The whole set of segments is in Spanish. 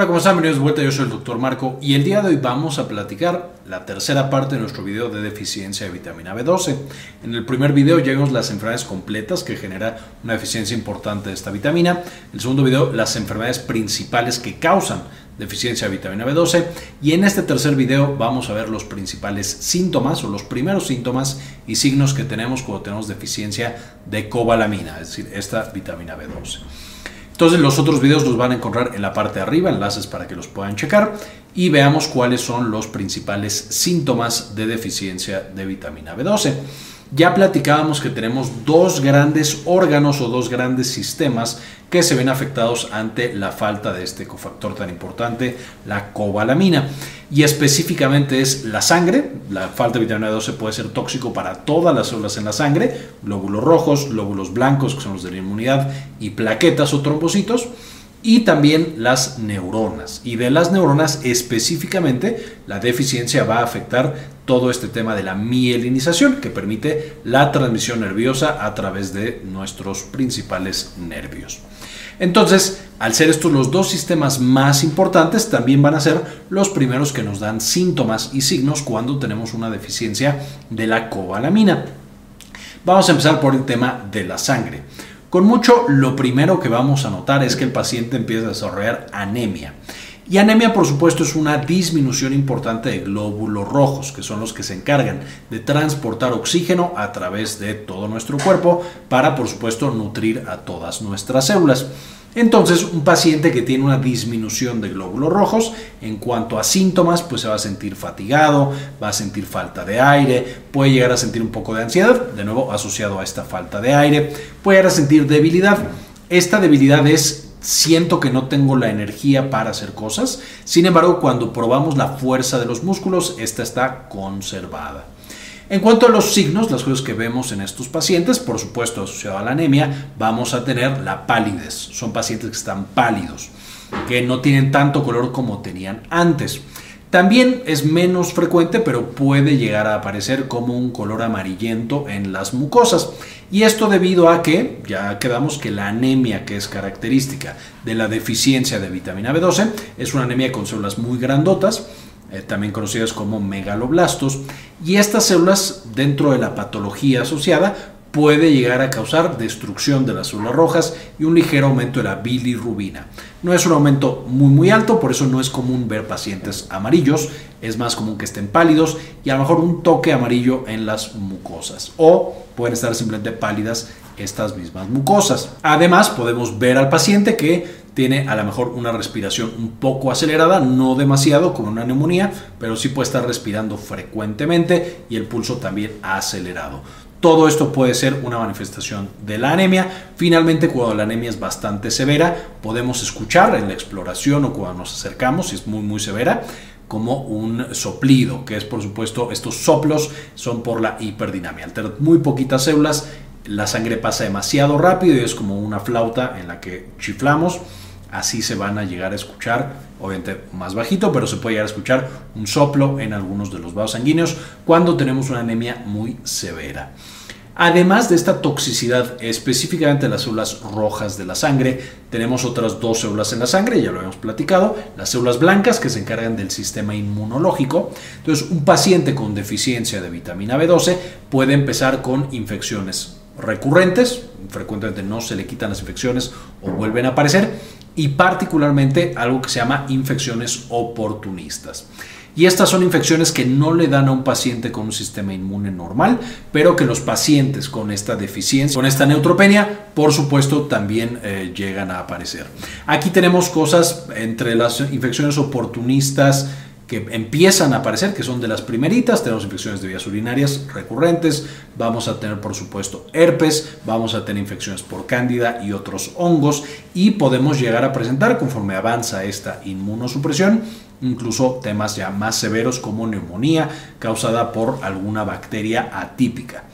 Hola, ¿cómo están? Bienvenidos de vuelta, yo soy el doctor Marco y el día de hoy vamos a platicar la tercera parte de nuestro video de deficiencia de vitamina B12. En el primer video llegamos las enfermedades completas que genera una deficiencia importante de esta vitamina. En el segundo video, las enfermedades principales que causan deficiencia de vitamina B12 y en este tercer video vamos a ver los principales síntomas o los primeros síntomas y signos que tenemos cuando tenemos deficiencia de cobalamina, es decir, esta vitamina B12. Entonces los otros videos los van a encontrar en la parte de arriba, enlaces para que los puedan checar y veamos cuáles son los principales síntomas de deficiencia de vitamina B12. Ya platicábamos que tenemos dos grandes órganos o dos grandes sistemas que se ven afectados ante la falta de este cofactor tan importante, la cobalamina. Y específicamente es la sangre. La falta de vitamina B12 puede ser tóxico para todas las células en la sangre, glóbulos rojos, glóbulos blancos, que son los de la inmunidad, y plaquetas o trombocitos y también las neuronas. Y de las neuronas específicamente, la deficiencia va a afectar todo este tema de la mielinización que permite la transmisión nerviosa a través de nuestros principales nervios. Entonces, al ser estos los dos sistemas más importantes, también van a ser los primeros que nos dan síntomas y signos cuando tenemos una deficiencia de la cobalamina. Vamos a empezar por el tema de la sangre. Con mucho, lo primero que vamos a notar es que el paciente empieza a desarrollar anemia. Y anemia, por supuesto, es una disminución importante de glóbulos rojos, que son los que se encargan de transportar oxígeno a través de todo nuestro cuerpo para, por supuesto, nutrir a todas nuestras células. Entonces, un paciente que tiene una disminución de glóbulos rojos, en cuanto a síntomas, pues se va a sentir fatigado, va a sentir falta de aire, puede llegar a sentir un poco de ansiedad, de nuevo asociado a esta falta de aire, puede llegar a sentir debilidad. Esta debilidad es siento que no tengo la energía para hacer cosas, sin embargo, cuando probamos la fuerza de los músculos, esta está conservada. En cuanto a los signos, las cosas que vemos en estos pacientes, por supuesto asociado a la anemia, vamos a tener la palidez. Son pacientes que están pálidos, que no tienen tanto color como tenían antes. También es menos frecuente, pero puede llegar a aparecer como un color amarillento en las mucosas. Y esto debido a que, ya quedamos que la anemia que es característica de la deficiencia de vitamina B12 es una anemia con células muy grandotas eh, también conocidas como megaloblastos, y estas células dentro de la patología asociada puede llegar a causar destrucción de las células rojas y un ligero aumento de la bilirrubina. No es un aumento muy muy alto, por eso no es común ver pacientes amarillos, es más común que estén pálidos y a lo mejor un toque amarillo en las mucosas o pueden estar simplemente pálidas estas mismas mucosas. Además, podemos ver al paciente que tiene a lo mejor una respiración un poco acelerada, no demasiado como una neumonía, pero sí puede estar respirando frecuentemente y el pulso también acelerado. Todo esto puede ser una manifestación de la anemia. Finalmente, cuando la anemia es bastante severa, podemos escuchar en la exploración o cuando nos acercamos, si es muy muy severa, como un soplido, que es por supuesto estos soplos son por la hiperdinamia. Al muy poquitas células, la sangre pasa demasiado rápido y es como una flauta en la que chiflamos así se van a llegar a escuchar, obviamente más bajito, pero se puede llegar a escuchar un soplo en algunos de los vasos sanguíneos cuando tenemos una anemia muy severa. Además de esta toxicidad específicamente de las células rojas de la sangre, tenemos otras dos células en la sangre, ya lo hemos platicado, las células blancas que se encargan del sistema inmunológico. Entonces, un paciente con deficiencia de vitamina B12 puede empezar con infecciones recurrentes, frecuentemente no se le quitan las infecciones o vuelven a aparecer, y particularmente algo que se llama infecciones oportunistas. Y estas son infecciones que no le dan a un paciente con un sistema inmune normal, pero que los pacientes con esta deficiencia, con esta neutropenia, por supuesto, también eh, llegan a aparecer. Aquí tenemos cosas entre las infecciones oportunistas, que empiezan a aparecer, que son de las primeritas. Tenemos infecciones de vías urinarias recurrentes, vamos a tener por supuesto herpes, vamos a tener infecciones por cándida y otros hongos y podemos llegar a presentar conforme avanza esta inmunosupresión incluso temas ya más severos como neumonía causada por alguna bacteria atípica.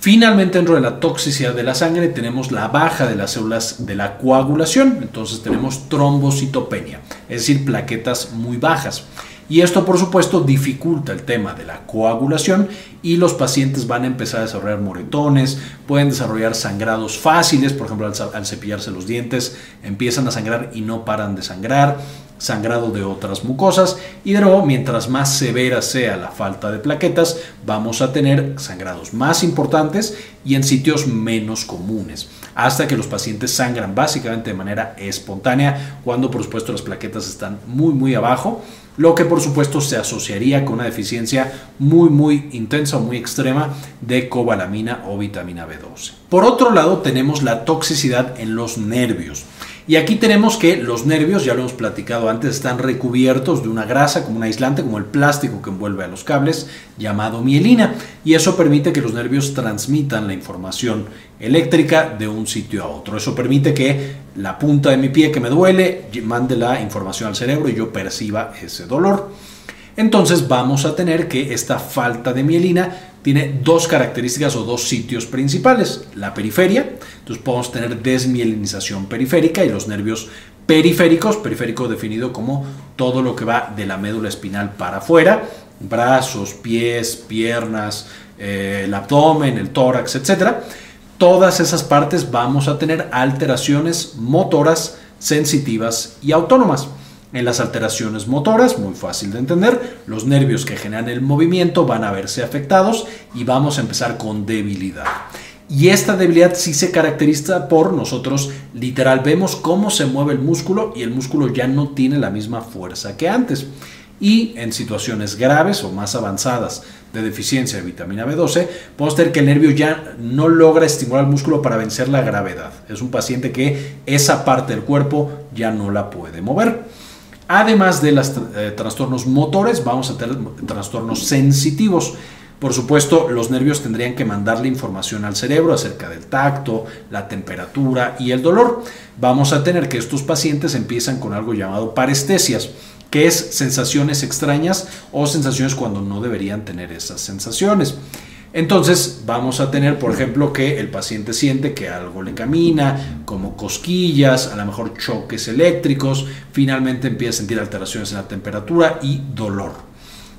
Finalmente, dentro de la toxicidad de la sangre tenemos la baja de las células de la coagulación, entonces tenemos trombocitopenia, es decir, plaquetas muy bajas. Y esto, por supuesto, dificulta el tema de la coagulación y los pacientes van a empezar a desarrollar moretones, pueden desarrollar sangrados fáciles, por ejemplo, al, cepillarse los dientes, empiezan a sangrar y no paran de sangrar, sangrado de otras mucosas y de nuevo, mientras más severa sea la falta de plaquetas, vamos a tener sangrados más importantes y en sitios menos comunes, hasta que los pacientes sangran básicamente de manera espontánea cuando por supuesto las plaquetas están muy muy abajo lo que por supuesto se asociaría con una deficiencia muy muy intensa o muy extrema de cobalamina o vitamina B12. Por otro lado tenemos la toxicidad en los nervios. Y aquí tenemos que los nervios, ya lo hemos platicado antes, están recubiertos de una grasa como un aislante, como el plástico que envuelve a los cables, llamado mielina. Y eso permite que los nervios transmitan la información eléctrica de un sitio a otro. Eso permite que la punta de mi pie que me duele mande la información al cerebro y yo perciba ese dolor. Entonces vamos a tener que esta falta de mielina tiene dos características o dos sitios principales. La periferia, entonces podemos tener desmielinización periférica y los nervios periféricos, periférico definido como todo lo que va de la médula espinal para afuera, brazos, pies, piernas, eh, el abdomen, el tórax, etc. Todas esas partes vamos a tener alteraciones motoras sensitivas y autónomas. En las alteraciones motoras, muy fácil de entender, los nervios que generan el movimiento van a verse afectados y vamos a empezar con debilidad. Y esta debilidad sí se caracteriza por nosotros, literal, vemos cómo se mueve el músculo y el músculo ya no tiene la misma fuerza que antes. Y en situaciones graves o más avanzadas de deficiencia de vitamina B12, podemos tener que el nervio ya no logra estimular el músculo para vencer la gravedad. Es un paciente que esa parte del cuerpo ya no la puede mover. Además de los eh, trastornos motores, vamos a tener trastornos sensitivos. Por supuesto, los nervios tendrían que mandarle información al cerebro acerca del tacto, la temperatura y el dolor. Vamos a tener que estos pacientes empiezan con algo llamado parestesias, que es sensaciones extrañas o sensaciones cuando no deberían tener esas sensaciones. Entonces vamos a tener, por ejemplo, que el paciente siente que algo le camina, como cosquillas, a lo mejor choques eléctricos, finalmente empieza a sentir alteraciones en la temperatura y dolor.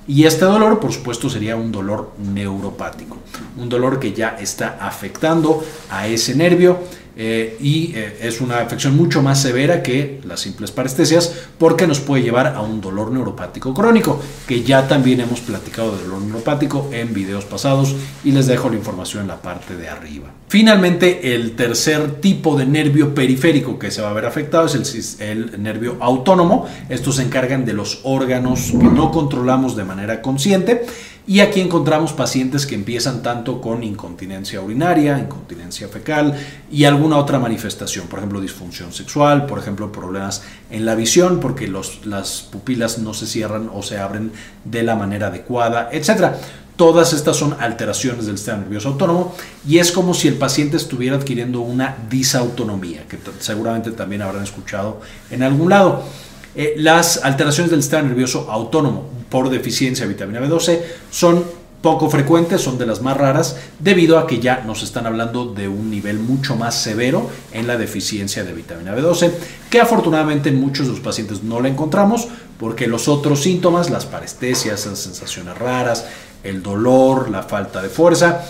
Y este dolor, por supuesto, sería un dolor neuropático, un dolor que ya está afectando a ese nervio eh, y eh, es una afección mucho más severa que las simples parestesias porque nos puede llevar a un dolor neuropático crónico, que ya también hemos platicado de dolor neuropático en videos pasados y les dejo la información en la parte de arriba. Finalmente, el tercer tipo de nervio periférico que se va a ver afectado es el, el nervio autónomo. Estos se encargan de los órganos que no controlamos de manera consciente y aquí encontramos pacientes que empiezan tanto con incontinencia urinaria, incontinencia fecal y alguna otra manifestación, por ejemplo disfunción sexual, por ejemplo problemas en la visión porque las pupilas no se cierran o se abren de la manera adecuada, etc. Todas estas son alteraciones del sistema nervioso autónomo y es como si el paciente estuviera adquiriendo una disautonomía, que seguramente también habrán escuchado en algún lado. Eh, las alteraciones del sistema nervioso autónomo por deficiencia de vitamina B12 son poco frecuentes, son de las más raras, debido a que ya nos están hablando de un nivel mucho más severo en la deficiencia de vitamina B12, que afortunadamente en muchos de los pacientes no la encontramos, porque los otros síntomas, las parestesias, las sensaciones raras, el dolor, la falta de fuerza,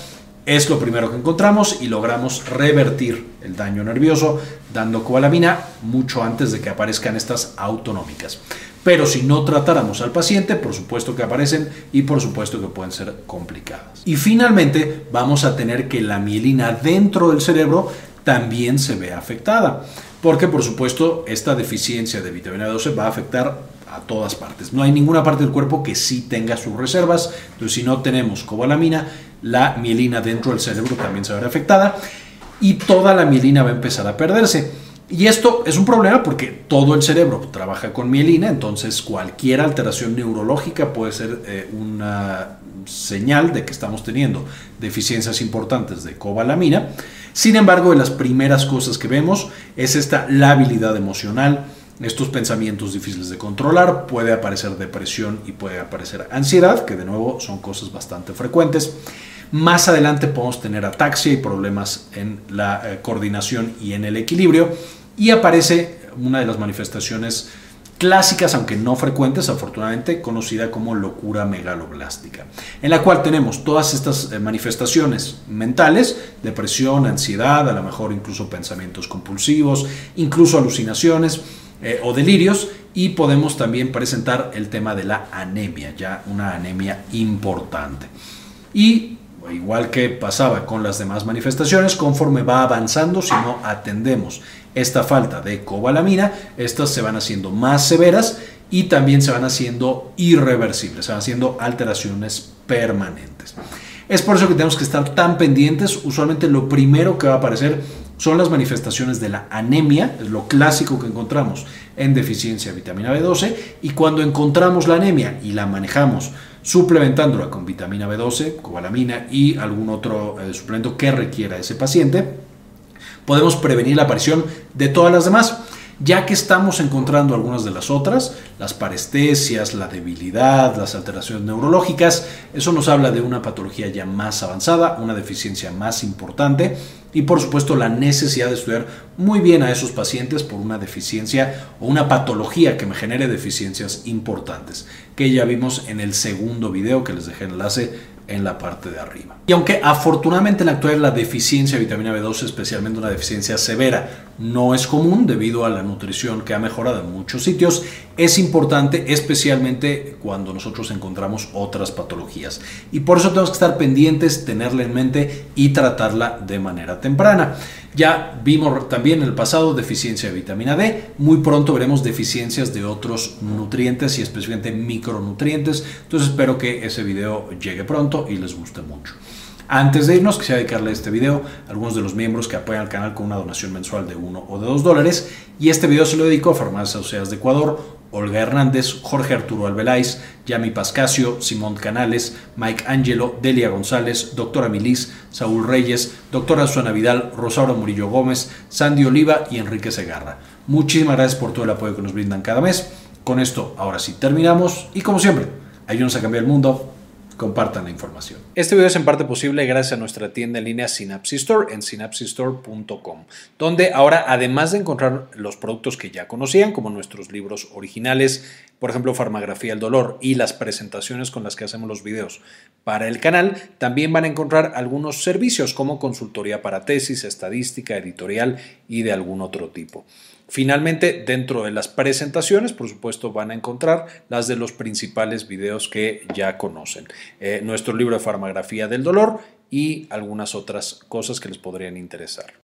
es lo primero que encontramos y logramos revertir el daño nervioso dando cobalamina mucho antes de que aparezcan estas autonómicas. Pero si no tratáramos al paciente, por supuesto que aparecen y por supuesto que pueden ser complicadas. Y finalmente vamos a tener que la mielina dentro del cerebro también se ve afectada, porque por supuesto esta deficiencia de vitamina B12 va a afectar a todas partes. No hay ninguna parte del cuerpo que sí tenga sus reservas, entonces si no tenemos cobalamina, la mielina dentro del cerebro también se verá afectada y toda la mielina va a empezar a perderse. Y esto es un problema porque todo el cerebro trabaja con mielina, entonces cualquier alteración neurológica puede ser eh, una señal de que estamos teniendo deficiencias importantes de cobalamina. Sin embargo, las primeras cosas que vemos es esta labilidad emocional, estos pensamientos difíciles de controlar, puede aparecer depresión y puede aparecer ansiedad, que de nuevo son cosas bastante frecuentes. Más adelante podemos tener ataxia y problemas en la eh, coordinación y en el equilibrio. Y aparece una de las manifestaciones clásicas, aunque no frecuentes, afortunadamente, conocida como locura megaloblástica, en la cual tenemos todas estas eh, manifestaciones mentales, depresión, ansiedad, a lo mejor incluso pensamientos compulsivos, incluso alucinaciones eh, o delirios, y podemos también presentar el tema de la anemia, ya una anemia importante. Y igual que pasaba con las demás manifestaciones, conforme va avanzando, si no atendemos esta falta de cobalamina, estas se van haciendo más severas y también se van haciendo irreversibles, se van haciendo alteraciones permanentes. Es por eso que tenemos que estar tan pendientes. Usualmente lo primero que va a aparecer son las manifestaciones de la anemia, es lo clásico que encontramos en deficiencia de vitamina B12, y cuando encontramos la anemia y la manejamos suplementándola con vitamina B12, cobalamina y algún otro eh, suplemento que requiera ese paciente, podemos prevenir la aparición de todas las demás ya que estamos encontrando algunas de las otras, las parestesias, la debilidad, las alteraciones neurológicas, eso nos habla de una patología ya más avanzada, una deficiencia más importante y por supuesto la necesidad de estudiar muy bien a esos pacientes por una deficiencia o una patología que me genere deficiencias importantes, que ya vimos en el segundo video que les dejé enlace en la parte de arriba. Y aunque afortunadamente en la actualidad la deficiencia de vitamina B12, especialmente una deficiencia severa, no es común debido a la nutrición que ha mejorado en muchos sitios, es importante especialmente cuando nosotros encontramos otras patologías. Y por eso tenemos que estar pendientes, tenerla en mente y tratarla de manera temprana. Ya vimos también en el pasado deficiencia de vitamina D, muy pronto veremos deficiencias de otros nutrientes y especialmente micronutrientes, entonces espero que ese video llegue pronto y les guste mucho. Antes de irnos, quisiera dedicarle este video a algunos de los miembros que apoyan al canal con una donación mensual de 1 o de 2 dólares. Y este video se lo dedico a Farmacias Asociadas de Ecuador, Olga Hernández, Jorge Arturo Albeláiz, Yami Pascasio, Simón Canales, Mike Angelo, Delia González, Doctora Milis, Saúl Reyes, Doctora Suana Vidal, Rosaura Murillo Gómez, Sandy Oliva y Enrique Segarra. Muchísimas gracias por todo el apoyo que nos brindan cada mes. Con esto, ahora sí terminamos y como siempre, ayúdenos a cambiar el mundo compartan la información. Este video es en parte posible gracias a nuestra tienda en línea Synapsis Store en synapsistore.com, donde ahora además de encontrar los productos que ya conocían, como nuestros libros originales, por ejemplo, Farmagrafía del Dolor y las presentaciones con las que hacemos los videos para el canal, también van a encontrar algunos servicios como consultoría para tesis, estadística, editorial y de algún otro tipo. Finalmente, dentro de las presentaciones, por supuesto, van a encontrar las de los principales videos que ya conocen. Eh, nuestro libro de farmagrafía del dolor y algunas otras cosas que les podrían interesar.